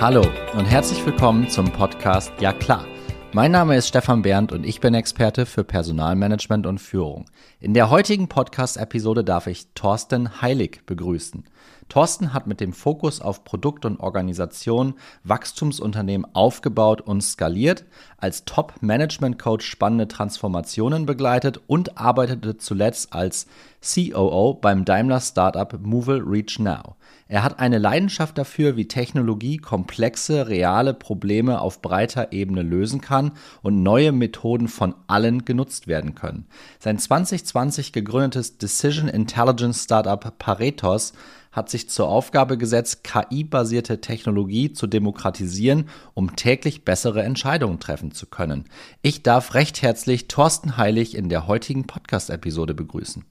Hallo und herzlich willkommen zum Podcast Ja klar. Mein Name ist Stefan Berndt und ich bin Experte für Personalmanagement und Führung. In der heutigen Podcast-Episode darf ich Thorsten Heilig begrüßen. Thorsten hat mit dem Fokus auf Produkt und Organisation Wachstumsunternehmen aufgebaut und skaliert, als Top-Management-Coach spannende Transformationen begleitet und arbeitete zuletzt als COO beim Daimler Startup Movil Reach Now. Er hat eine Leidenschaft dafür, wie Technologie komplexe, reale Probleme auf breiter Ebene lösen kann und neue Methoden von allen genutzt werden können. Sein 2020 gegründetes Decision Intelligence Startup Paretos hat sich zur Aufgabe gesetzt, KI-basierte Technologie zu demokratisieren, um täglich bessere Entscheidungen treffen zu können. Ich darf recht herzlich Thorsten Heilig in der heutigen Podcast-Episode begrüßen.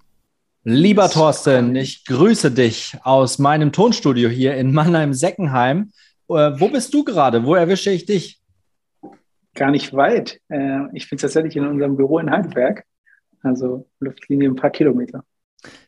Lieber Thorsten, ich grüße dich aus meinem Tonstudio hier in Mannheim-Seckenheim. Äh, wo bist du gerade? Wo erwische ich dich? Gar nicht weit. Äh, ich bin tatsächlich in unserem Büro in Heidelberg, also Luftlinie ein paar Kilometer.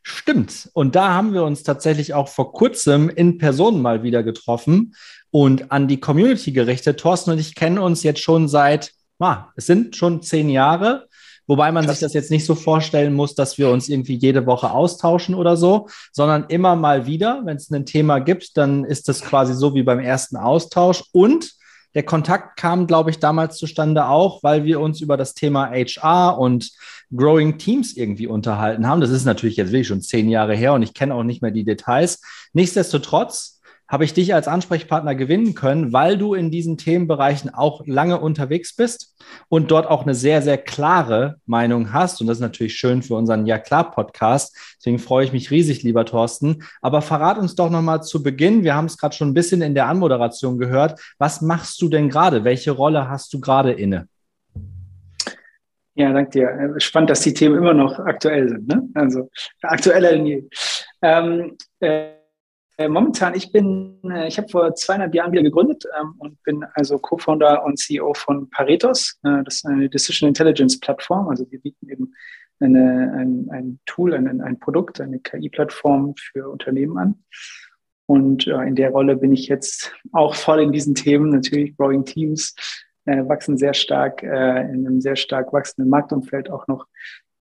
Stimmt. Und da haben wir uns tatsächlich auch vor kurzem in Person mal wieder getroffen und an die Community gerichtet. Thorsten und ich kennen uns jetzt schon seit, ah, es sind schon zehn Jahre. Wobei man Krass. sich das jetzt nicht so vorstellen muss, dass wir uns irgendwie jede Woche austauschen oder so, sondern immer mal wieder, wenn es ein Thema gibt, dann ist das quasi so wie beim ersten Austausch. Und der Kontakt kam, glaube ich, damals zustande auch, weil wir uns über das Thema HR und Growing Teams irgendwie unterhalten haben. Das ist natürlich jetzt wirklich schon zehn Jahre her und ich kenne auch nicht mehr die Details. Nichtsdestotrotz habe ich dich als Ansprechpartner gewinnen können, weil du in diesen Themenbereichen auch lange unterwegs bist und dort auch eine sehr, sehr klare Meinung hast. Und das ist natürlich schön für unseren Ja klar Podcast. Deswegen freue ich mich riesig, lieber Thorsten. Aber verrat uns doch nochmal zu Beginn, wir haben es gerade schon ein bisschen in der Anmoderation gehört. Was machst du denn gerade? Welche Rolle hast du gerade inne? Ja, danke dir. Spannend, dass die Themen immer noch aktuell sind. Ne? Also aktueller denn je. Ähm, äh, äh, momentan, ich bin, äh, ich habe vor zweieinhalb Jahren wieder gegründet ähm, und bin also Co-Founder und CEO von Paretos. Äh, das ist eine Decision Intelligence Plattform. Also wir bieten eben eine, ein, ein Tool, ein, ein Produkt, eine KI-Plattform für Unternehmen an. Und äh, in der Rolle bin ich jetzt auch voll in diesen Themen, natürlich Growing Teams, äh, wachsen sehr stark, äh, in einem sehr stark wachsenden Marktumfeld auch noch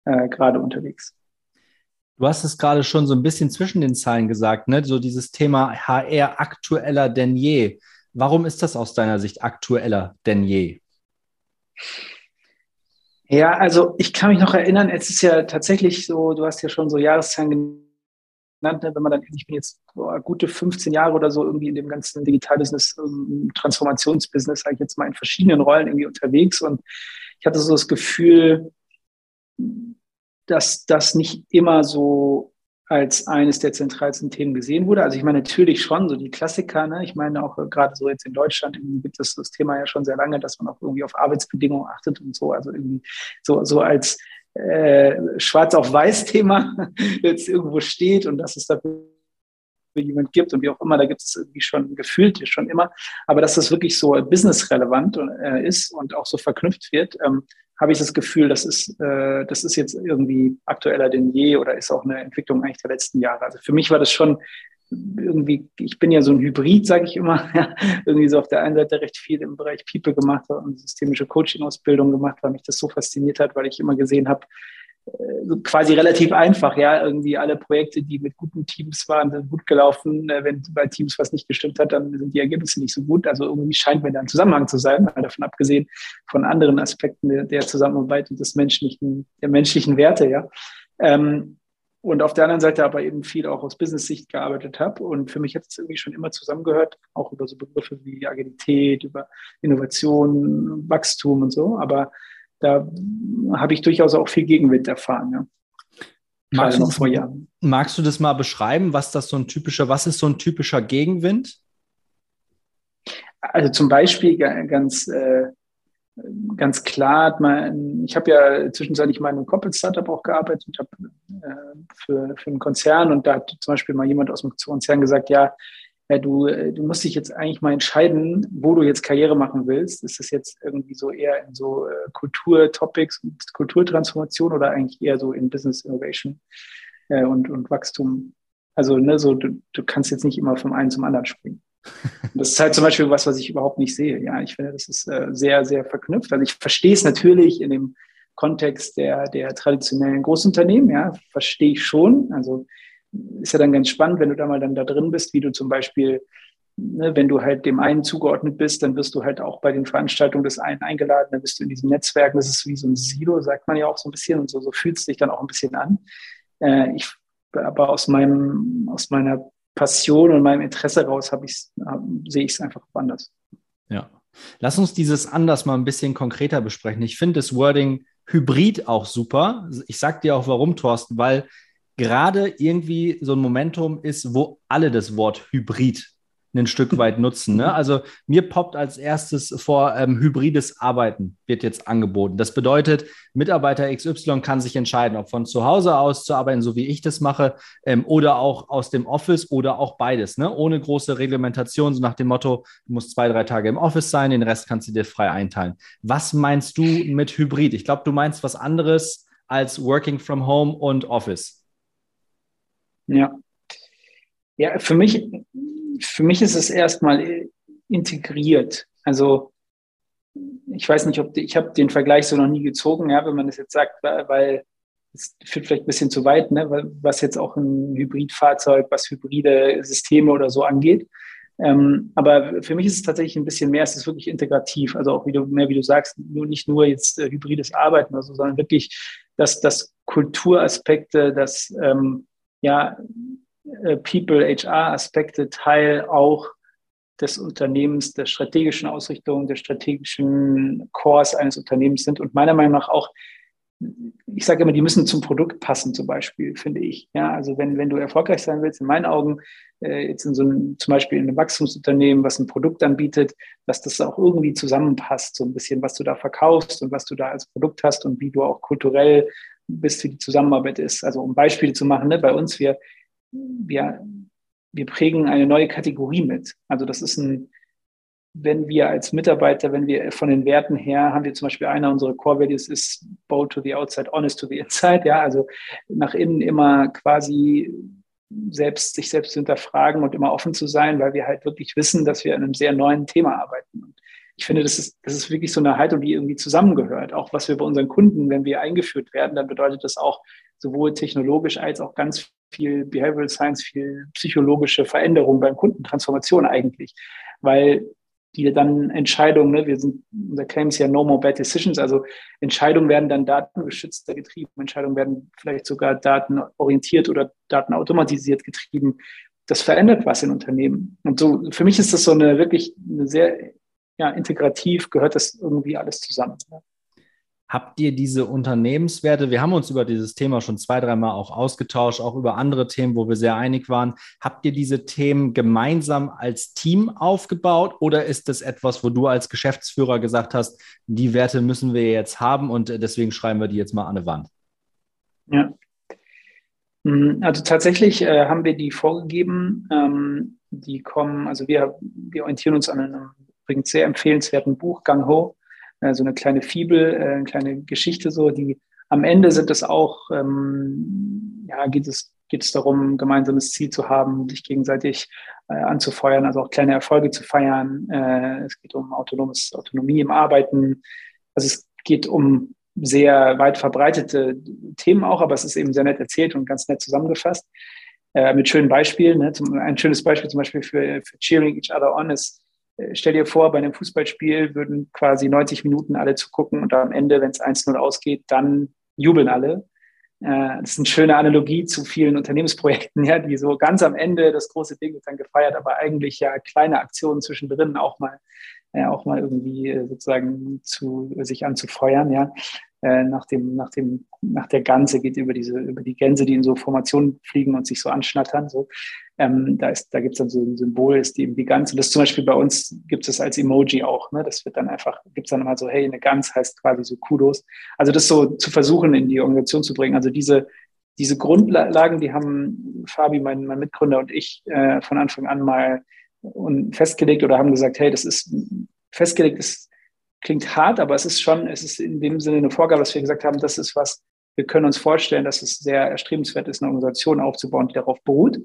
äh, gerade unterwegs. Du hast es gerade schon so ein bisschen zwischen den Zeilen gesagt, ne? so dieses Thema HR aktueller denn je. Warum ist das aus deiner Sicht aktueller denn je? Ja, also ich kann mich noch erinnern, es ist ja tatsächlich so, du hast ja schon so Jahreszahlen genannt, ne? wenn man dann, ich bin jetzt boah, gute 15 Jahre oder so irgendwie in dem ganzen Digitalbusiness, ähm, Transformationsbusiness, sage ich jetzt mal in verschiedenen Rollen irgendwie unterwegs und ich hatte so das Gefühl, dass das nicht immer so als eines der zentralsten Themen gesehen wurde. Also ich meine natürlich schon so die Klassiker. Ne? Ich meine auch äh, gerade so jetzt in Deutschland gibt es das Thema ja schon sehr lange, dass man auch irgendwie auf Arbeitsbedingungen achtet und so. Also irgendwie so so als äh, Schwarz auf Weiß Thema jetzt irgendwo steht und dass es dafür jemand gibt und wie auch immer, da gibt es irgendwie schon gefühlt schon immer, aber dass das wirklich so businessrelevant äh, ist und auch so verknüpft wird, ähm, habe ich das Gefühl, das ist, äh, das ist jetzt irgendwie aktueller denn je oder ist auch eine Entwicklung eigentlich der letzten Jahre. Also für mich war das schon irgendwie, ich bin ja so ein Hybrid, sage ich immer, irgendwie so auf der einen Seite recht viel im Bereich People gemacht und systemische Coaching-Ausbildung gemacht, weil mich das so fasziniert hat, weil ich immer gesehen habe, quasi relativ einfach, ja, irgendwie alle Projekte, die mit guten Teams waren, sind gut gelaufen. Äh, wenn bei Teams was nicht gestimmt hat, dann sind die Ergebnisse nicht so gut. Also irgendwie scheint mir da ein Zusammenhang zu sein, davon abgesehen von anderen Aspekten der, der Zusammenarbeit und des menschlichen, der menschlichen Werte, ja. Ähm, und auf der anderen Seite aber eben viel auch aus Business-Sicht gearbeitet habe. Und für mich hat es irgendwie schon immer zusammengehört, auch über so Begriffe wie Agilität, über Innovation, Wachstum und so. Aber da habe ich durchaus auch viel Gegenwind erfahren. Ja. Magst du, das, magst du das mal beschreiben, was das so ein typischer, was ist so ein typischer Gegenwind? Also zum Beispiel ganz, äh, ganz klar, man, ich habe ja zwischenzeitlich mal in einem Corporate Startup auch gearbeitet, habe äh, für, für einen Konzern und da hat zum Beispiel mal jemand aus dem Konzern gesagt, ja, ja, du, äh, du musst dich jetzt eigentlich mal entscheiden, wo du jetzt Karriere machen willst. Ist es jetzt irgendwie so eher in so äh, Kulturtopics und Kulturtransformation oder eigentlich eher so in Business Innovation äh, und, und Wachstum? Also, ne, so, du, du kannst jetzt nicht immer vom einen zum anderen springen. Das ist halt zum Beispiel was, was ich überhaupt nicht sehe. Ja, ich finde, das ist äh, sehr, sehr verknüpft. Also ich verstehe es natürlich in dem Kontext der, der traditionellen Großunternehmen, ja, verstehe ich schon. Also ist ja dann ganz spannend, wenn du da mal dann da drin bist, wie du zum Beispiel, ne, wenn du halt dem einen zugeordnet bist, dann wirst du halt auch bei den Veranstaltungen des einen eingeladen, dann bist du in diesen Netzwerken, das ist wie so ein Silo, sagt man ja auch so ein bisschen und so, so fühlt es sich dann auch ein bisschen an. Äh, ich, aber aus meinem, aus meiner Passion und meinem Interesse raus habe ich sehe ich es einfach anders. Ja. Lass uns dieses anders mal ein bisschen konkreter besprechen. Ich finde das Wording Hybrid auch super. Ich sag dir auch warum, Thorsten, weil gerade irgendwie so ein Momentum ist, wo alle das Wort Hybrid ein Stück weit nutzen. Ne? Also mir poppt als erstes vor, ähm, hybrides Arbeiten wird jetzt angeboten. Das bedeutet, Mitarbeiter XY kann sich entscheiden, ob von zu Hause aus zu arbeiten, so wie ich das mache, ähm, oder auch aus dem Office oder auch beides, ne? ohne große Reglementation, so nach dem Motto, du musst zwei, drei Tage im Office sein, den Rest kannst du dir frei einteilen. Was meinst du mit Hybrid? Ich glaube, du meinst was anderes als Working from Home und Office. Ja. Ja, für mich für mich ist es erstmal integriert. Also ich weiß nicht, ob die, ich habe den Vergleich so noch nie gezogen, ja, wenn man das jetzt sagt, weil es führt vielleicht ein bisschen zu weit, ne, was jetzt auch ein Hybridfahrzeug, was hybride Systeme oder so angeht. Ähm, aber für mich ist es tatsächlich ein bisschen mehr, es ist wirklich integrativ, also auch wie du, mehr wie du sagst, nur nicht nur jetzt äh, hybrides Arbeiten oder so, sondern wirklich, dass, dass Kulturaspekte, dass ähm, ja äh, People-HR-Aspekte Teil auch des Unternehmens, der strategischen Ausrichtung, der strategischen Cores eines Unternehmens sind und meiner Meinung nach auch, ich sage immer, die müssen zum Produkt passen, zum Beispiel, finde ich. Ja, also wenn, wenn du erfolgreich sein willst, in meinen Augen, äh, jetzt in so einem, zum Beispiel in einem Wachstumsunternehmen, was ein Produkt anbietet, dass das auch irgendwie zusammenpasst, so ein bisschen, was du da verkaufst und was du da als Produkt hast und wie du auch kulturell bist, wie die Zusammenarbeit ist. Also um Beispiele zu machen, ne, bei uns, wir, wir, wir prägen eine neue Kategorie mit. Also das ist ein, wenn wir als Mitarbeiter, wenn wir von den Werten her, haben wir zum Beispiel einer unserer Core Values ist bold to the outside, honest to the inside, ja, also nach innen immer quasi selbst, sich selbst zu hinterfragen und immer offen zu sein, weil wir halt wirklich wissen, dass wir an einem sehr neuen Thema arbeiten. Ich finde, das ist, das ist wirklich so eine Haltung, die irgendwie zusammengehört. Auch was wir bei unseren Kunden, wenn wir eingeführt werden, dann bedeutet das auch sowohl technologisch als auch ganz viel Behavioral Science, viel psychologische Veränderung beim Kunden, Transformation eigentlich, weil die dann Entscheidungen, ne, wir sind, unser Claim ist ja No More Bad Decisions, also Entscheidungen werden dann datengeschützter getrieben, Entscheidungen werden vielleicht sogar datenorientiert oder datenautomatisiert getrieben. Das verändert was in Unternehmen. Und so, für mich ist das so eine wirklich eine sehr, ja, integrativ gehört das irgendwie alles zusammen. Ne? Habt ihr diese Unternehmenswerte? Wir haben uns über dieses Thema schon zwei, dreimal auch ausgetauscht, auch über andere Themen, wo wir sehr einig waren. Habt ihr diese Themen gemeinsam als Team aufgebaut oder ist das etwas, wo du als Geschäftsführer gesagt hast, die Werte müssen wir jetzt haben und deswegen schreiben wir die jetzt mal an eine Wand? Ja. Mm, also tatsächlich äh, haben wir die vorgegeben. Ähm, die kommen, also wir, wir orientieren uns an einem übrigens sehr empfehlenswerten Buch, Gang Ho äh, so eine kleine Fibel, äh, eine kleine Geschichte so, die am Ende sind es auch, ähm, ja, geht es, geht es darum, ein gemeinsames Ziel zu haben, sich gegenseitig äh, anzufeuern, also auch kleine Erfolge zu feiern. Äh, es geht um autonomes, Autonomie im Arbeiten. Also es geht um sehr weit verbreitete Themen auch, aber es ist eben sehr nett erzählt und ganz nett zusammengefasst. Äh, mit schönen Beispielen. Ne? Zum, ein schönes Beispiel zum Beispiel für, für Cheering Each Other On ist, stell dir vor, bei einem Fußballspiel würden quasi 90 Minuten alle zugucken und am Ende, wenn es 1-0 ausgeht, dann jubeln alle. Äh, das ist eine schöne Analogie zu vielen Unternehmensprojekten, ja, die so ganz am Ende das große Ding wird dann gefeiert, aber eigentlich ja kleine Aktionen zwischendrin auch mal, äh, auch mal irgendwie sozusagen zu sich anzufeuern, ja. Nach dem, nach dem, nach der Ganze geht über diese, über die Gänse, die in so Formationen fliegen und sich so anschnattern. So. Ähm, da ist, da gibt es dann so ein Symbol, ist die, die Gans. Und das zum Beispiel bei uns gibt es als Emoji auch. Ne? Das wird dann einfach, gibt es dann mal so, hey, eine Gans heißt quasi so Kudos. Also das so zu versuchen, in die Organisation zu bringen. Also diese, diese Grundlagen, die haben Fabi, mein, mein Mitgründer und ich äh, von Anfang an mal festgelegt oder haben gesagt, hey, das ist festgelegt, das klingt hart, aber es ist schon, es ist in dem Sinne eine Vorgabe, dass wir gesagt haben, das ist was, wir können uns vorstellen, dass es sehr erstrebenswert ist, eine Organisation aufzubauen, die darauf beruht.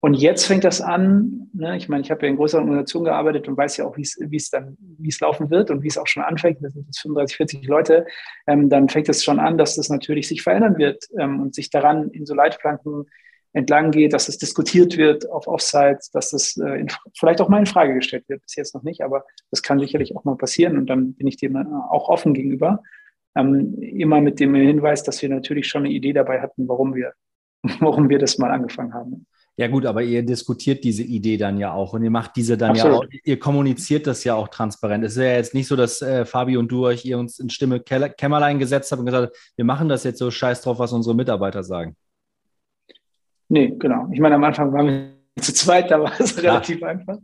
Und jetzt fängt das an, ne? ich meine, ich habe ja in größeren Organisationen gearbeitet und weiß ja auch, wie es dann, wie es laufen wird und wie es auch schon anfängt, das sind jetzt 35, 40 Leute, ähm, dann fängt es schon an, dass das natürlich sich verändern wird ähm, und sich daran in so Leitplanken entlang geht, dass es diskutiert wird auf Offsites, dass das äh, in, vielleicht auch mal in Frage gestellt wird, bis jetzt noch nicht, aber das kann sicherlich auch mal passieren und dann bin ich dem äh, auch offen gegenüber. Ähm, immer mit dem Hinweis, dass wir natürlich schon eine Idee dabei hatten, warum wir, warum wir das mal angefangen haben. Ja gut, aber ihr diskutiert diese Idee dann ja auch und ihr macht diese dann Absolut. ja auch, ihr kommuniziert das ja auch transparent. Es ist ja jetzt nicht so, dass äh, Fabi und du euch ihr uns in Stimme Kämmerlein gesetzt habt und gesagt, wir machen das jetzt so scheiß drauf, was unsere Mitarbeiter sagen. Nee, genau. Ich meine, am Anfang waren wir zu zweit, da war es ja. relativ einfach.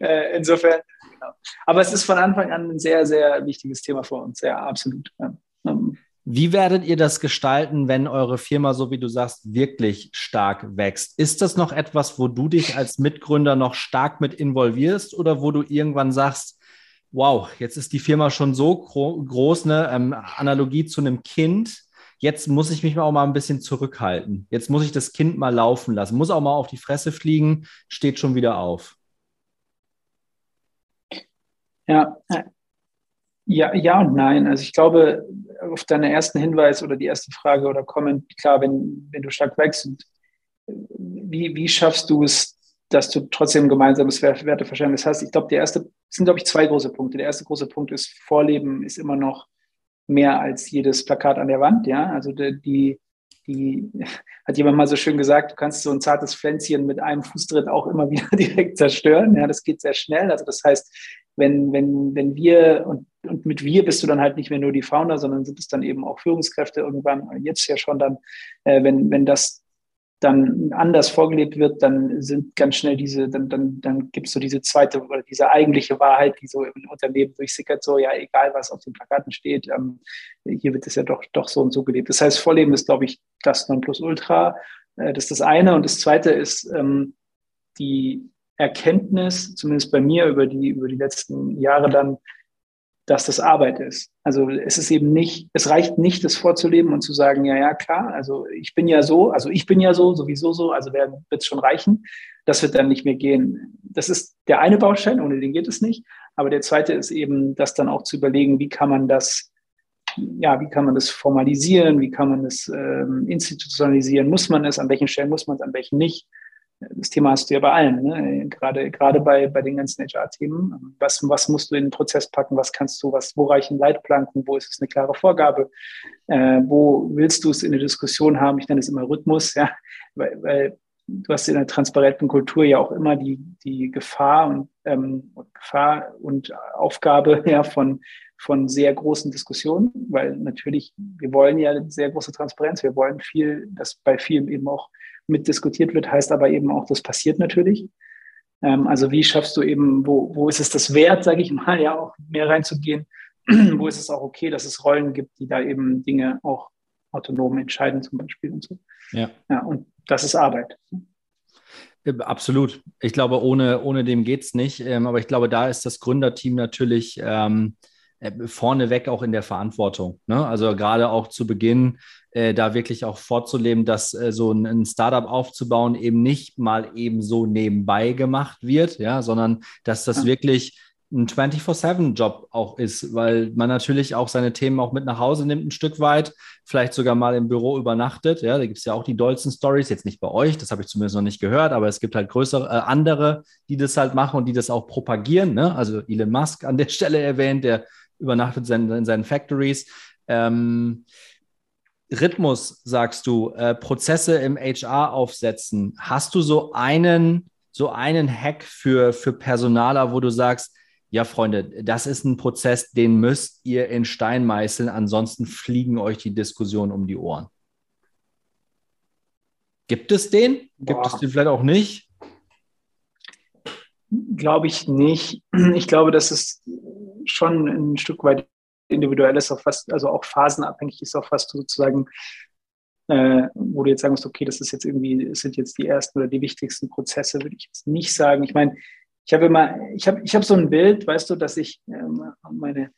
Äh, insofern, genau. Aber es ist von Anfang an ein sehr, sehr wichtiges Thema für uns, ja, absolut. Ja. Ähm, wie werdet ihr das gestalten, wenn eure Firma, so wie du sagst, wirklich stark wächst? Ist das noch etwas, wo du dich als Mitgründer noch stark mit involvierst oder wo du irgendwann sagst, wow, jetzt ist die Firma schon so gro groß, ne? Ähm, Analogie zu einem Kind. Jetzt muss ich mich auch mal ein bisschen zurückhalten. Jetzt muss ich das Kind mal laufen lassen, muss auch mal auf die Fresse fliegen, steht schon wieder auf. Ja, ja, ja und nein. Also ich glaube, auf deinen ersten Hinweis oder die erste Frage oder Comment, klar, wenn, wenn du stark wächst, wie, wie schaffst du es, dass du trotzdem gemeinsames Werteverständnis hast? Ich glaube, der erste, sind, glaube ich, zwei große Punkte. Der erste große Punkt ist, Vorleben ist immer noch mehr als jedes Plakat an der Wand, ja. Also die, die hat jemand mal so schön gesagt, du kannst so ein zartes Pflänzchen mit einem Fußtritt auch immer wieder direkt zerstören. Ja, das geht sehr schnell. Also das heißt, wenn, wenn, wenn wir, und, und mit wir bist du dann halt nicht mehr nur die Founder, sondern sind es dann eben auch Führungskräfte irgendwann, jetzt ja schon dann, äh, wenn, wenn das dann anders vorgelebt wird, dann sind ganz schnell diese, dann, dann, dann gibt es so diese zweite oder diese eigentliche Wahrheit, die so im Unternehmen durchsickert, so ja, egal was auf den Plakaten steht, ähm, hier wird es ja doch, doch so und so gelebt. Das heißt, Vorleben ist, glaube ich, das Nonplusultra. Äh, das ist das eine. Und das zweite ist ähm, die Erkenntnis, zumindest bei mir über die, über die letzten Jahre dann, dass das Arbeit ist. Also es ist eben nicht, es reicht nicht, das vorzuleben und zu sagen, ja, ja, klar, also ich bin ja so, also ich bin ja so, sowieso so, also wer wird es schon reichen? Das wird dann nicht mehr gehen. Das ist der eine Baustein, ohne den geht es nicht. Aber der zweite ist eben, das dann auch zu überlegen, wie kann man das, ja, wie kann man das formalisieren, wie kann man das ähm, institutionalisieren, muss man es, an welchen Stellen muss man es, an welchen nicht das Thema hast du ja bei allen, ne? gerade, gerade bei, bei den ganzen HR-Themen. Was, was musst du in den Prozess packen? Was kannst du, was, wo reichen Leitplanken? Wo ist es eine klare Vorgabe? Äh, wo willst du es in der Diskussion haben? Ich nenne es immer Rhythmus, ja, weil, weil du hast in der transparenten Kultur ja auch immer die, die Gefahr und, ähm, Gefahr und Aufgabe ja, von, von sehr großen Diskussionen, weil natürlich, wir wollen ja sehr große Transparenz, wir wollen viel, dass bei vielen eben auch mitdiskutiert wird, heißt aber eben auch, das passiert natürlich. Ähm, also wie schaffst du eben, wo, wo ist es das wert, sage ich mal, ja auch mehr reinzugehen? wo ist es auch okay, dass es Rollen gibt, die da eben Dinge auch autonom entscheiden zum Beispiel und so. Ja. ja und das ist Arbeit. Absolut. Ich glaube, ohne, ohne dem geht es nicht. Ähm, aber ich glaube, da ist das Gründerteam natürlich ähm, äh, vorneweg auch in der Verantwortung. Ne? Also gerade auch zu Beginn äh, da wirklich auch vorzuleben, dass äh, so ein, ein, Startup aufzubauen eben nicht mal eben so nebenbei gemacht wird, ja, sondern dass das ja. wirklich ein 24-7-Job auch ist, weil man natürlich auch seine Themen auch mit nach Hause nimmt, ein Stück weit, vielleicht sogar mal im Büro übernachtet. Ja, da gibt es ja auch die dollsten Stories, jetzt nicht bei euch, das habe ich zumindest noch nicht gehört, aber es gibt halt größere, äh, andere, die das halt machen und die das auch propagieren. Ne? Also Elon Musk an der Stelle erwähnt, der übernachtet in, in seinen Factories. Ähm, Rhythmus, sagst du, äh, Prozesse im HR aufsetzen. Hast du so einen, so einen Hack für, für Personaler, wo du sagst, ja, Freunde, das ist ein Prozess, den müsst ihr in Stein meißeln, ansonsten fliegen euch die Diskussionen um die Ohren. Gibt es den? Gibt Boah. es den vielleicht auch nicht? Glaube ich nicht. Ich glaube, dass es schon ein Stück weit individuell ist, fast, also auch phasenabhängig ist, auch fast sozusagen, äh, wo du jetzt sagen musst, okay, das ist jetzt irgendwie, das sind jetzt die ersten oder die wichtigsten Prozesse, würde ich jetzt nicht sagen. Ich meine, ich habe immer, ich habe, ich habe so ein Bild, weißt du, dass ich ähm, meine,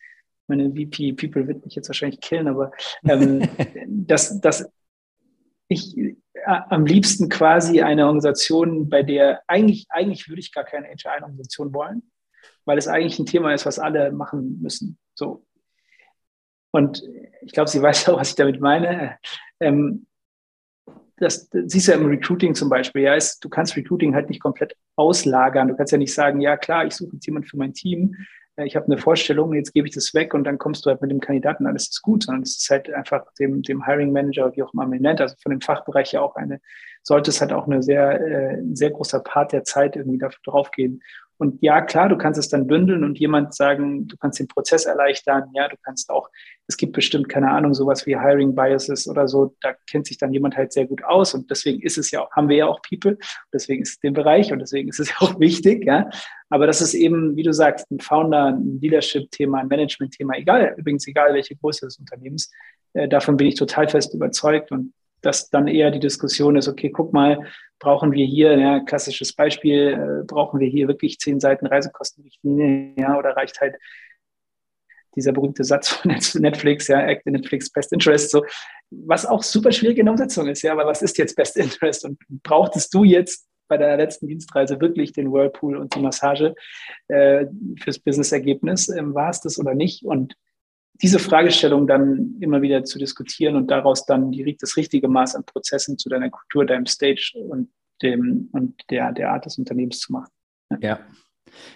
meine VP People wird mich jetzt wahrscheinlich killen, aber ähm, dass, dass ich am liebsten quasi eine Organisation, bei der eigentlich, eigentlich würde ich gar keine HR-Organisation wollen, weil es eigentlich ein Thema ist, was alle machen müssen. So. Und ich glaube, sie weiß auch, was ich damit meine. Ähm, das, das siehst du ja im Recruiting zum Beispiel. Ja, ist, du kannst Recruiting halt nicht komplett auslagern. Du kannst ja nicht sagen, ja klar, ich suche jetzt jemanden für mein Team, ich habe eine Vorstellung, jetzt gebe ich das weg und dann kommst du halt mit dem Kandidaten, alles ist gut, sondern es ist halt einfach dem, dem Hiring Manager, wie auch immer man nennt, also von dem Fachbereich ja auch eine, sollte es halt auch eine sehr, äh, ein sehr großer Part der Zeit irgendwie dafür draufgehen. Und ja, klar, du kannst es dann bündeln und jemand sagen, du kannst den Prozess erleichtern. Ja, du kannst auch, es gibt bestimmt, keine Ahnung, sowas wie Hiring Biases oder so. Da kennt sich dann jemand halt sehr gut aus. Und deswegen ist es ja haben wir ja auch People. Deswegen ist es den Bereich und deswegen ist es ja auch wichtig. Ja, aber das ist eben, wie du sagst, ein Founder, ein Leadership-Thema, ein Management-Thema, egal, übrigens egal, welche Größe des Unternehmens. Äh, davon bin ich total fest überzeugt und dass dann eher die Diskussion ist, okay, guck mal, brauchen wir hier, ja, klassisches Beispiel, äh, brauchen wir hier wirklich zehn Seiten Reisekostenrichtlinie, ja, oder reicht halt dieser berühmte Satz von Netflix, ja, Act Netflix Best Interest, so, was auch super schwierig in der Umsetzung ist, ja, aber was ist jetzt Best Interest und brauchtest du jetzt bei deiner letzten Dienstreise wirklich den Whirlpool und die Massage äh, fürs Business-Ergebnis? Ähm, war es das oder nicht? Und diese Fragestellung dann immer wieder zu diskutieren und daraus dann die, das richtige Maß an Prozessen zu deiner Kultur, deinem Stage und dem und der, der Art des Unternehmens zu machen. Ja.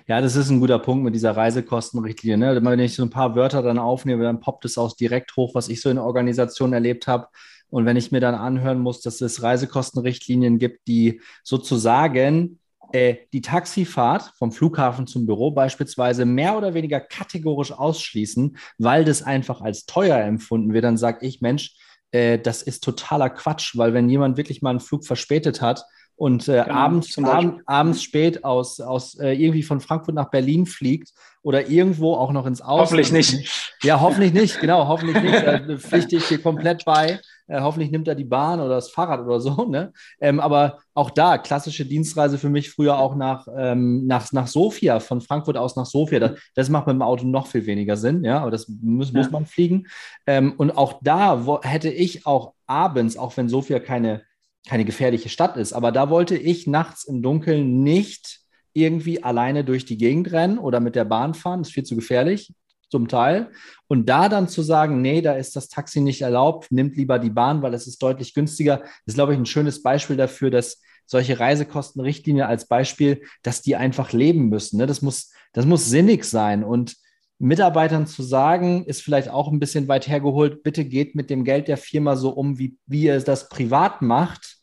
Ja, das ist ein guter Punkt mit dieser Reisekostenrichtlinie. Ne? Wenn ich so ein paar Wörter dann aufnehme, dann poppt es auch direkt hoch, was ich so in der Organisation erlebt habe. Und wenn ich mir dann anhören muss, dass es Reisekostenrichtlinien gibt, die sozusagen äh, die Taxifahrt vom Flughafen zum Büro beispielsweise mehr oder weniger kategorisch ausschließen, weil das einfach als teuer empfunden wird, dann sage ich, Mensch, äh, das ist totaler Quatsch, weil wenn jemand wirklich mal einen Flug verspätet hat, und äh, genau, abends, abend, abends spät aus, aus äh, irgendwie von Frankfurt nach Berlin fliegt oder irgendwo auch noch ins Ausland. Hoffentlich nicht. Ja, hoffentlich nicht, genau, hoffentlich nicht. Da pflichte ich hier komplett bei. Äh, hoffentlich nimmt er die Bahn oder das Fahrrad oder so. Ne? Ähm, aber auch da, klassische Dienstreise für mich früher auch nach, ähm, nach, nach Sofia, von Frankfurt aus nach Sofia. Das, das, macht mit dem Auto noch viel weniger Sinn, ja, aber das muss, ja. muss man fliegen. Ähm, und auch da wo, hätte ich auch abends, auch wenn Sofia keine, keine gefährliche Stadt ist, aber da wollte ich nachts im Dunkeln nicht irgendwie alleine durch die Gegend rennen oder mit der Bahn fahren, das ist viel zu gefährlich zum Teil. Und da dann zu sagen, nee, da ist das Taxi nicht erlaubt, nimmt lieber die Bahn, weil es ist deutlich günstiger, ist, glaube ich, ein schönes Beispiel dafür, dass solche Reisekostenrichtlinien als Beispiel, dass die einfach leben müssen. Ne? Das, muss, das muss sinnig sein. Und Mitarbeitern zu sagen, ist vielleicht auch ein bisschen weit hergeholt, bitte geht mit dem Geld der Firma so um, wie, wie ihr das privat macht.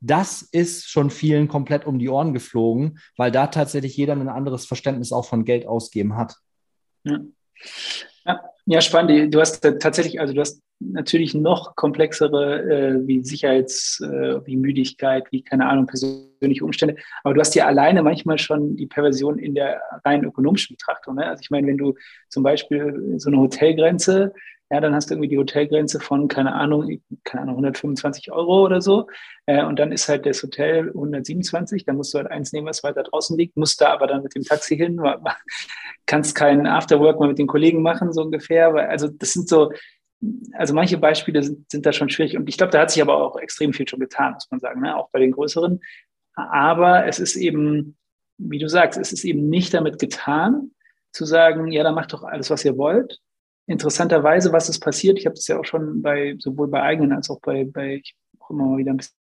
Das ist schon vielen komplett um die Ohren geflogen, weil da tatsächlich jeder ein anderes Verständnis auch von Geld ausgeben hat. Ja. Ja, ja, spannend. Du hast tatsächlich, also du hast natürlich noch komplexere äh, wie Sicherheits-, äh, wie Müdigkeit, wie keine Ahnung, persönliche Umstände. Aber du hast ja alleine manchmal schon die Perversion in der rein ökonomischen Betrachtung. Ne? Also ich meine, wenn du zum Beispiel so eine Hotelgrenze ja, dann hast du irgendwie die Hotelgrenze von, keine Ahnung, keine Ahnung, 125 Euro oder so. Äh, und dann ist halt das Hotel 127, dann musst du halt eins nehmen, was weiter draußen liegt, musst da aber dann mit dem Taxi hin, kannst keinen Afterwork mal mit den Kollegen machen, so ungefähr. Also das sind so, also manche Beispiele sind, sind da schon schwierig. Und ich glaube, da hat sich aber auch extrem viel schon getan, muss man sagen, ne? auch bei den größeren. Aber es ist eben, wie du sagst, es ist eben nicht damit getan, zu sagen, ja, dann macht doch alles, was ihr wollt, interessanterweise, was ist passiert, ich habe es ja auch schon bei, sowohl bei eigenen als auch bei, bei ich auch immer mal wieder ein bisschen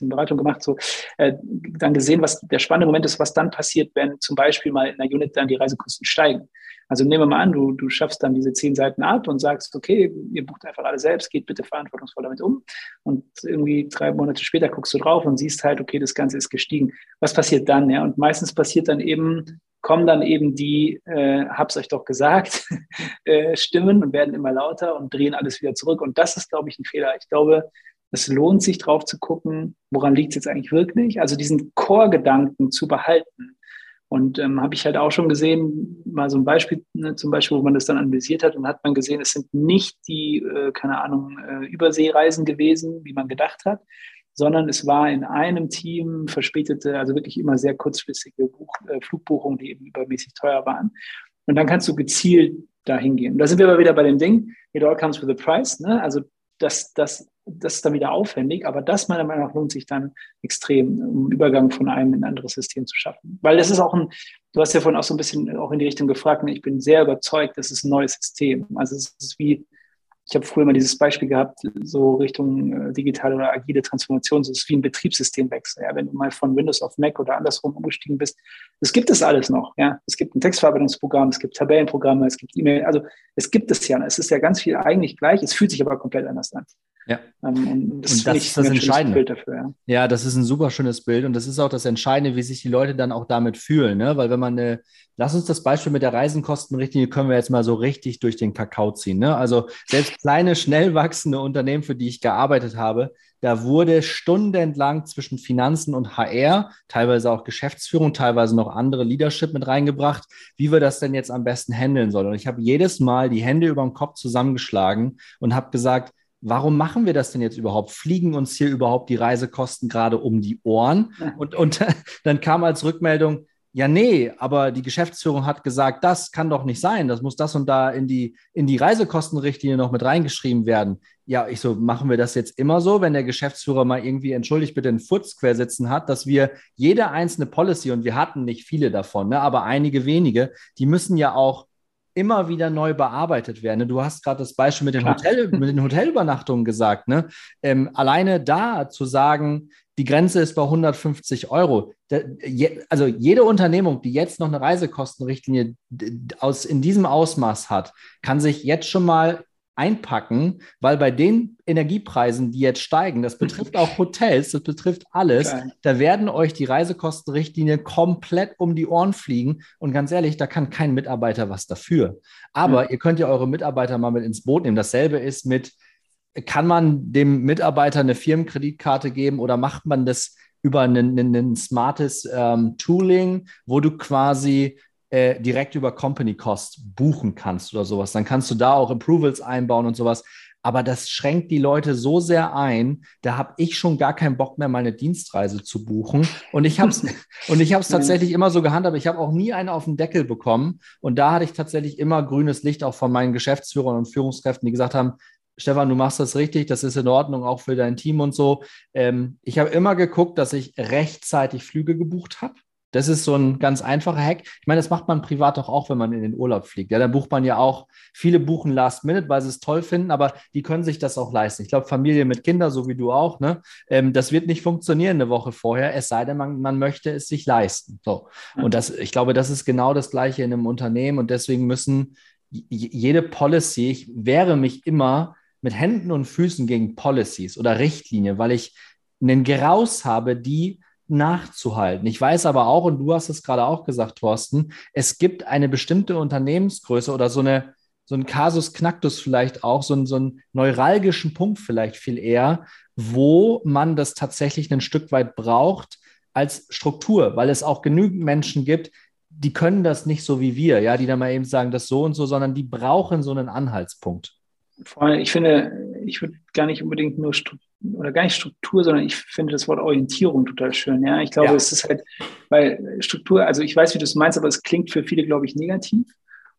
Beratung gemacht, so äh, dann gesehen, was der spannende Moment ist, was dann passiert, wenn zum Beispiel mal in einer Unit dann die Reisekosten steigen. Also nehmen wir mal an, du, du schaffst dann diese zehn Seiten ab und sagst, okay, ihr bucht einfach alle selbst, geht bitte verantwortungsvoll damit um. Und irgendwie drei Monate später guckst du drauf und siehst halt, okay, das Ganze ist gestiegen. Was passiert dann? Ja? Und meistens passiert dann eben, kommen dann eben die, äh, hab's euch doch gesagt, äh, Stimmen und werden immer lauter und drehen alles wieder zurück. Und das ist, glaube ich, ein Fehler. Ich glaube, es lohnt sich drauf zu gucken, woran liegt es jetzt eigentlich wirklich? Also diesen Core-Gedanken zu behalten und ähm, habe ich halt auch schon gesehen, mal so ein Beispiel, ne, zum Beispiel, wo man das dann analysiert hat, und hat man gesehen, es sind nicht die, äh, keine Ahnung, äh, Überseereisen gewesen, wie man gedacht hat, sondern es war in einem Team verspätete, also wirklich immer sehr kurzfristige Buch, äh, Flugbuchungen, die eben übermäßig teuer waren. Und dann kannst du gezielt dahin gehen. Und da sind wir aber wieder bei dem Ding, it all comes with a price. Ne? Also das, das das ist dann wieder aufwendig, aber das meiner Meinung nach lohnt sich dann extrem, um Übergang von einem in ein anderes System zu schaffen. Weil das ist auch ein, du hast ja vorhin auch so ein bisschen auch in die Richtung gefragt, ich bin sehr überzeugt, das ist ein neues System. Also es ist wie, ich habe früher mal dieses Beispiel gehabt, so Richtung äh, digitale oder agile Transformation, so ist wie ein Betriebssystemwechsel. Ja, wenn du mal von Windows auf Mac oder andersrum umgestiegen bist, das gibt es alles noch. Ja, es gibt ein Textverarbeitungsprogramm, es gibt Tabellenprogramme, es gibt E-Mail, also es gibt es ja. Es ist ja ganz viel eigentlich gleich, es fühlt sich aber komplett anders an. Ja. Ähm, und das, und das ist das Entscheidende. Bild dafür, ja. ja. das ist ein super schönes Bild und das ist auch das Entscheidende, wie sich die Leute dann auch damit fühlen. Ne? Weil wenn man eine, lass uns das Beispiel mit der Reisenkostenrichtlinie, können wir jetzt mal so richtig durch den Kakao ziehen. Ne? Also selbst kleine, schnell wachsende Unternehmen, für die ich gearbeitet habe, da wurde stundenlang zwischen Finanzen und HR, teilweise auch Geschäftsführung, teilweise noch andere Leadership mit reingebracht, wie wir das denn jetzt am besten handeln sollen. Und ich habe jedes Mal die Hände über den Kopf zusammengeschlagen und habe gesagt, warum machen wir das denn jetzt überhaupt? Fliegen uns hier überhaupt die Reisekosten gerade um die Ohren? Und, und dann kam als Rückmeldung, ja, nee, aber die Geschäftsführung hat gesagt, das kann doch nicht sein. Das muss das und da in die, in die Reisekostenrichtlinie noch mit reingeschrieben werden. Ja, ich so, machen wir das jetzt immer so, wenn der Geschäftsführer mal irgendwie, entschuldigt bitte, einen Foots quersitzen hat, dass wir jede einzelne Policy, und wir hatten nicht viele davon, ne, aber einige wenige, die müssen ja auch immer wieder neu bearbeitet werden. Du hast gerade das Beispiel mit den, Hotel, mit den Hotelübernachtungen gesagt. Ne? Ähm, alleine da zu sagen, die Grenze ist bei 150 Euro. also jede Unternehmung, die jetzt noch eine Reisekostenrichtlinie aus, in diesem Ausmaß hat, kann sich jetzt schon mal einpacken, weil bei den Energiepreisen, die jetzt steigen, das betrifft auch Hotels, das betrifft alles, okay. da werden euch die Reisekostenrichtlinien komplett um die Ohren fliegen. Und ganz ehrlich, da kann kein Mitarbeiter was dafür. Aber mhm. ihr könnt ja eure Mitarbeiter mal mit ins Boot nehmen. Dasselbe ist mit, kann man dem Mitarbeiter eine Firmenkreditkarte geben oder macht man das über ein smartes ähm, Tooling, wo du quasi äh, direkt über Company Cost buchen kannst oder sowas. Dann kannst du da auch Approvals einbauen und sowas. Aber das schränkt die Leute so sehr ein, da habe ich schon gar keinen Bock mehr, meine Dienstreise zu buchen. Und ich habe es und ich habe es tatsächlich immer so gehandhabt. Ich habe auch nie eine auf den Deckel bekommen. Und da hatte ich tatsächlich immer grünes Licht auch von meinen Geschäftsführern und Führungskräften, die gesagt haben, Stefan, du machst das richtig, das ist in Ordnung, auch für dein Team und so. Ähm, ich habe immer geguckt, dass ich rechtzeitig Flüge gebucht habe. Das ist so ein ganz einfacher Hack. Ich meine, das macht man privat doch auch, wenn man in den Urlaub fliegt. Ja, da bucht man ja auch, viele buchen Last Minute, weil sie es toll finden, aber die können sich das auch leisten. Ich glaube, Familie mit Kindern, so wie du auch, ne, ähm, das wird nicht funktionieren eine Woche vorher, es sei denn, man, man möchte es sich leisten. So. Und das, ich glaube, das ist genau das Gleiche in einem Unternehmen und deswegen müssen jede Policy, ich wehre mich immer mit Händen und Füßen gegen Policies oder Richtlinien, weil ich einen Geraus habe, die nachzuhalten. Ich weiß aber auch, und du hast es gerade auch gesagt, Thorsten, es gibt eine bestimmte Unternehmensgröße oder so eine so ein Kasus Knacktus vielleicht auch, so, ein, so einen neuralgischen Punkt vielleicht viel eher, wo man das tatsächlich ein Stück weit braucht als Struktur, weil es auch genügend Menschen gibt, die können das nicht so wie wir, ja, die dann mal eben sagen, das so und so, sondern die brauchen so einen Anhaltspunkt. Vor allem, ich finde, ich würde gar nicht unbedingt nur oder gar nicht Struktur, sondern ich finde das Wort Orientierung total schön. Ja, ich glaube, ja. es ist halt, weil Struktur, also ich weiß, wie du es meinst, aber es klingt für viele, glaube ich, negativ.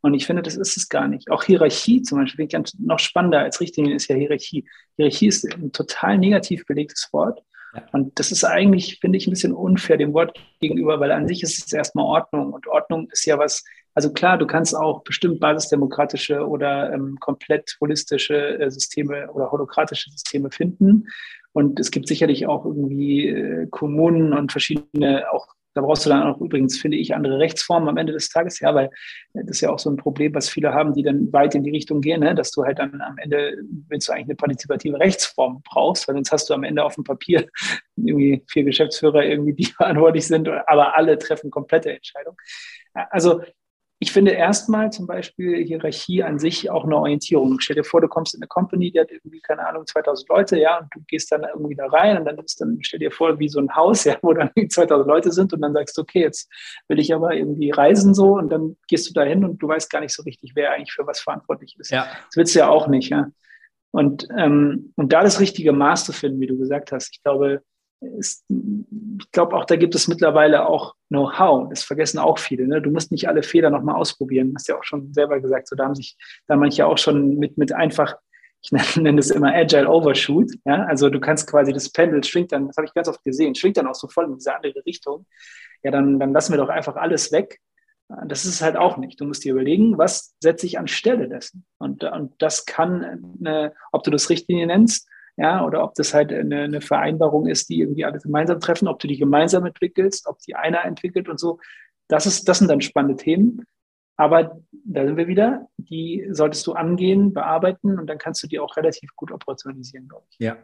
Und ich finde, das ist es gar nicht. Auch Hierarchie zum Beispiel, finde ich ganz noch spannender als Richtlinien ist ja Hierarchie. Hierarchie ist ein total negativ belegtes Wort. Und das ist eigentlich, finde ich, ein bisschen unfair dem Wort gegenüber, weil an sich ist es erstmal Ordnung. Und Ordnung ist ja was, also klar, du kannst auch bestimmt basisdemokratische oder ähm, komplett holistische äh, Systeme oder holokratische Systeme finden. Und es gibt sicherlich auch irgendwie äh, Kommunen und verschiedene, auch da brauchst du dann auch übrigens, finde ich, andere Rechtsformen am Ende des Tages, ja, weil das ist ja auch so ein Problem, was viele haben, die dann weit in die Richtung gehen, ne? dass du halt dann am Ende, willst du eigentlich eine partizipative Rechtsform brauchst, weil sonst hast du am Ende auf dem Papier irgendwie vier Geschäftsführer irgendwie, die verantwortlich sind, aber alle treffen komplette Entscheidungen. Also ich finde erstmal zum Beispiel Hierarchie an sich auch eine Orientierung. Stell dir vor, du kommst in eine Company, die hat irgendwie, keine Ahnung, 2000 Leute, ja, und du gehst dann irgendwie da rein und dann ist dann, stell dir vor, wie so ein Haus, ja, wo dann 2000 Leute sind und dann sagst du, okay, jetzt will ich aber irgendwie reisen so und dann gehst du da hin und du weißt gar nicht so richtig, wer eigentlich für was verantwortlich ist. Ja. Das willst du ja auch nicht, ja. Und, ähm, und da das richtige Maß zu finden, wie du gesagt hast, ich glaube, ist, ich glaube auch, da gibt es mittlerweile auch Know-how. Das vergessen auch viele. Ne? Du musst nicht alle Fehler nochmal ausprobieren. Hast ja auch schon selber gesagt. So, da haben sich da manche auch schon mit, mit einfach ich nenne es immer Agile Overshoot. Ja? Also du kannst quasi das Pendel schwingt dann, das habe ich ganz oft gesehen, schwingt dann auch so voll in diese andere Richtung. Ja, dann, dann lassen wir doch einfach alles weg. Das ist halt auch nicht. Du musst dir überlegen, was setze ich anstelle dessen? Und, und das kann, eine, ob du das Richtlinie nennst, ja, oder ob das halt eine, eine Vereinbarung ist, die irgendwie alle gemeinsam treffen, ob du die gemeinsam entwickelst, ob die einer entwickelt und so. Das ist, das sind dann spannende Themen. Aber da sind wir wieder, die solltest du angehen, bearbeiten und dann kannst du die auch relativ gut operationalisieren, glaube ich. Ja,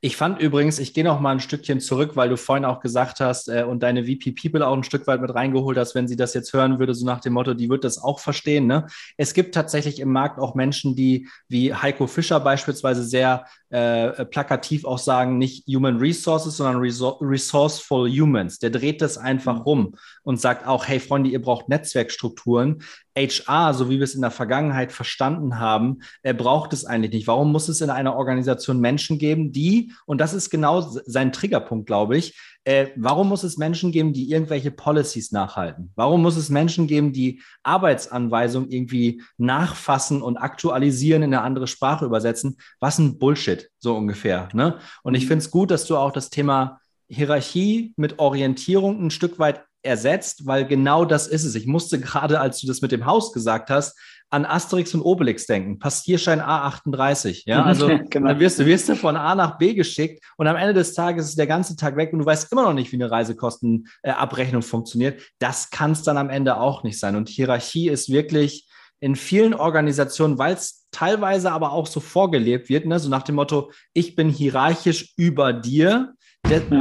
ich fand übrigens, ich gehe noch mal ein Stückchen zurück, weil du vorhin auch gesagt hast äh, und deine VP People auch ein Stück weit mit reingeholt hast, wenn sie das jetzt hören würde, so nach dem Motto, die wird das auch verstehen. Ne? Es gibt tatsächlich im Markt auch Menschen, die wie Heiko Fischer beispielsweise sehr äh, plakativ auch sagen, nicht Human Resources, sondern Resourceful Humans. Der dreht das einfach mhm. rum und sagt auch, hey Freunde, ihr braucht Netzwerkstrukturen. HR, so wie wir es in der Vergangenheit verstanden haben, äh, braucht es eigentlich nicht. Warum muss es in einer Organisation Menschen geben, die, und das ist genau sein Triggerpunkt, glaube ich, äh, warum muss es Menschen geben, die irgendwelche Policies nachhalten? Warum muss es Menschen geben, die Arbeitsanweisungen irgendwie nachfassen und aktualisieren, in eine andere Sprache übersetzen? Was ein Bullshit, so ungefähr. Ne? Und ich mhm. finde es gut, dass du auch das Thema Hierarchie mit Orientierung ein Stück weit ersetzt, weil genau das ist es. Ich musste gerade, als du das mit dem Haus gesagt hast, an Asterix und Obelix denken. Passierschein A38. Ja, also genau. dann wirst du, wirst du von A nach B geschickt und am Ende des Tages ist der ganze Tag weg und du weißt immer noch nicht, wie eine Reisekostenabrechnung funktioniert. Das kann es dann am Ende auch nicht sein. Und Hierarchie ist wirklich in vielen Organisationen, weil es teilweise aber auch so vorgelebt wird, ne? so nach dem Motto, ich bin hierarchisch über dir.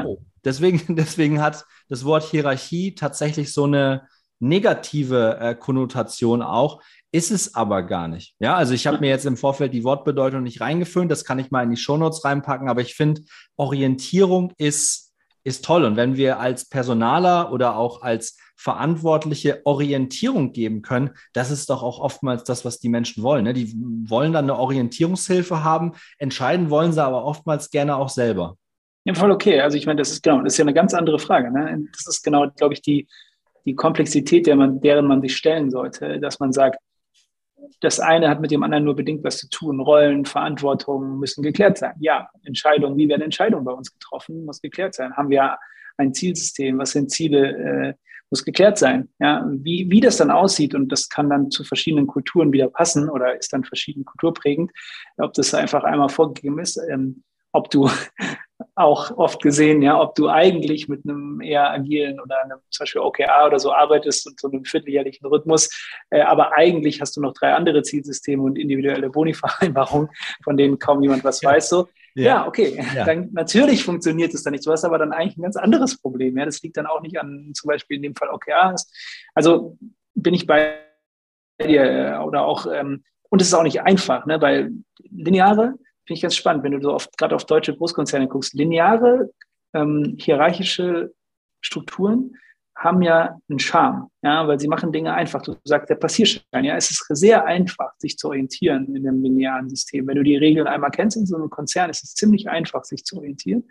Oh, deswegen, deswegen hat das Wort Hierarchie tatsächlich so eine negative äh, Konnotation auch. Ist es aber gar nicht. Ja, also ich habe mir jetzt im Vorfeld die Wortbedeutung nicht reingefüllt, das kann ich mal in die Shownotes reinpacken, aber ich finde, Orientierung ist, ist toll. Und wenn wir als Personaler oder auch als Verantwortliche Orientierung geben können, das ist doch auch oftmals das, was die Menschen wollen. Ne? Die wollen dann eine Orientierungshilfe haben, entscheiden wollen sie aber oftmals gerne auch selber. Ja, voll okay. Also ich meine, das ist genau, das ist ja eine ganz andere Frage. Ne? Das ist genau, glaube ich, die, die Komplexität, der man, deren man sich stellen sollte, dass man sagt, das eine hat mit dem anderen nur bedingt was zu tun. Rollen, Verantwortungen müssen geklärt sein. Ja, Entscheidungen, wie werden Entscheidungen bei uns getroffen, muss geklärt sein. Haben wir ein Zielsystem? Was sind Ziele? Äh, muss geklärt sein. Ja, wie, wie das dann aussieht und das kann dann zu verschiedenen Kulturen wieder passen oder ist dann verschieden kulturprägend, ob das einfach einmal vorgegeben ist, ähm, ob du auch oft gesehen, ja, ob du eigentlich mit einem eher agilen oder einem zum Beispiel OKR oder so arbeitest und so einem vierteljährlichen Rhythmus, äh, aber eigentlich hast du noch drei andere Zielsysteme und individuelle Boni-Vereinbarungen, von denen kaum jemand was ja. weiß. So, ja, ja okay, ja. dann natürlich funktioniert es dann nicht. Du hast aber dann eigentlich ein ganz anderes Problem. Ja, das liegt dann auch nicht an zum Beispiel in dem Fall OKRs. Also bin ich bei dir äh, oder auch ähm, und es ist auch nicht einfach, ne, weil lineare finde ich ganz spannend, wenn du so oft gerade auf deutsche Großkonzerne guckst. Lineare, ähm, hierarchische Strukturen haben ja einen Charme, ja, weil sie machen Dinge einfach. Du sagst der Passierschein, ja, es ist sehr einfach, sich zu orientieren in einem linearen System. Wenn du die Regeln einmal kennst in so einem Konzern, ist es ziemlich einfach, sich zu orientieren.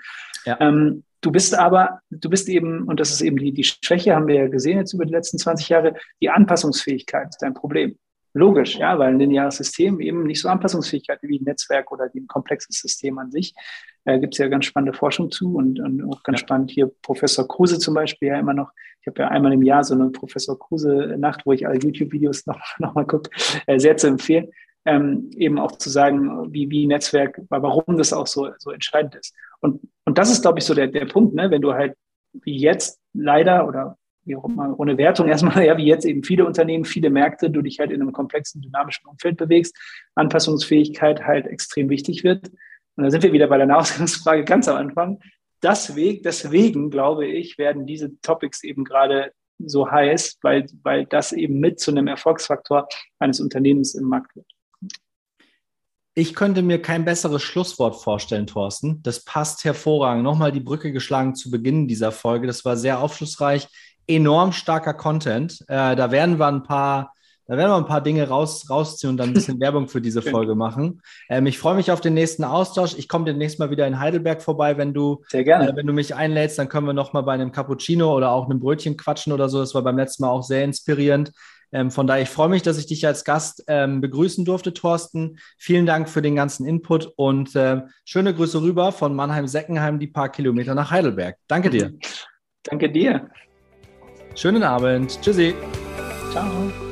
Ja. Ähm, du bist aber, du bist eben, und das ist eben die, die Schwäche, haben wir ja gesehen jetzt über die letzten 20 Jahre, die Anpassungsfähigkeit ist dein Problem. Logisch, ja, weil ein lineares System eben nicht so Anpassungsfähigkeit wie ein Netzwerk oder wie ein komplexes System an sich. Äh, Gibt es ja ganz spannende Forschung zu und, und auch ganz ja. spannend hier Professor Kruse zum Beispiel ja immer noch. Ich habe ja einmal im Jahr so eine Professor Kruse-Nacht, wo ich alle YouTube-Videos noch, noch mal gucke, äh, sehr zu empfehlen. Ähm, eben auch zu sagen, wie, wie Netzwerk, warum das auch so, so entscheidend ist. Und, und das ist, glaube ich, so der, der Punkt, ne? wenn du halt wie jetzt leider oder wie auch immer, ohne Wertung erstmal, ja, wie jetzt eben viele Unternehmen, viele Märkte, du dich halt in einem komplexen, dynamischen Umfeld bewegst, Anpassungsfähigkeit halt extrem wichtig wird. Und da sind wir wieder bei der Ausgangsfrage ganz am Anfang. Deswegen, deswegen glaube ich, werden diese Topics eben gerade so heiß, weil, weil das eben mit zu einem Erfolgsfaktor eines Unternehmens im Markt wird. Ich könnte mir kein besseres Schlusswort vorstellen, Thorsten. Das passt hervorragend. Nochmal die Brücke geschlagen zu Beginn dieser Folge. Das war sehr aufschlussreich enorm starker Content. Äh, da werden wir ein paar, da werden wir ein paar Dinge raus, rausziehen und dann ein bisschen Werbung für diese Folge machen. Ähm, ich freue mich auf den nächsten Austausch. Ich komme demnächst mal wieder in Heidelberg vorbei, wenn du, Sehr gerne. Äh, wenn du mich einlädst, dann können wir noch mal bei einem Cappuccino oder auch einem Brötchen quatschen oder so. Das war beim letzten Mal auch sehr inspirierend. Ähm, von daher, ich freue mich, dass ich dich als Gast ähm, begrüßen durfte, Thorsten. Vielen Dank für den ganzen Input und äh, schöne Grüße rüber von Mannheim-Seckenheim, die paar Kilometer nach Heidelberg. Danke dir. Danke dir. Schönen Abend. Tschüssi. Ciao.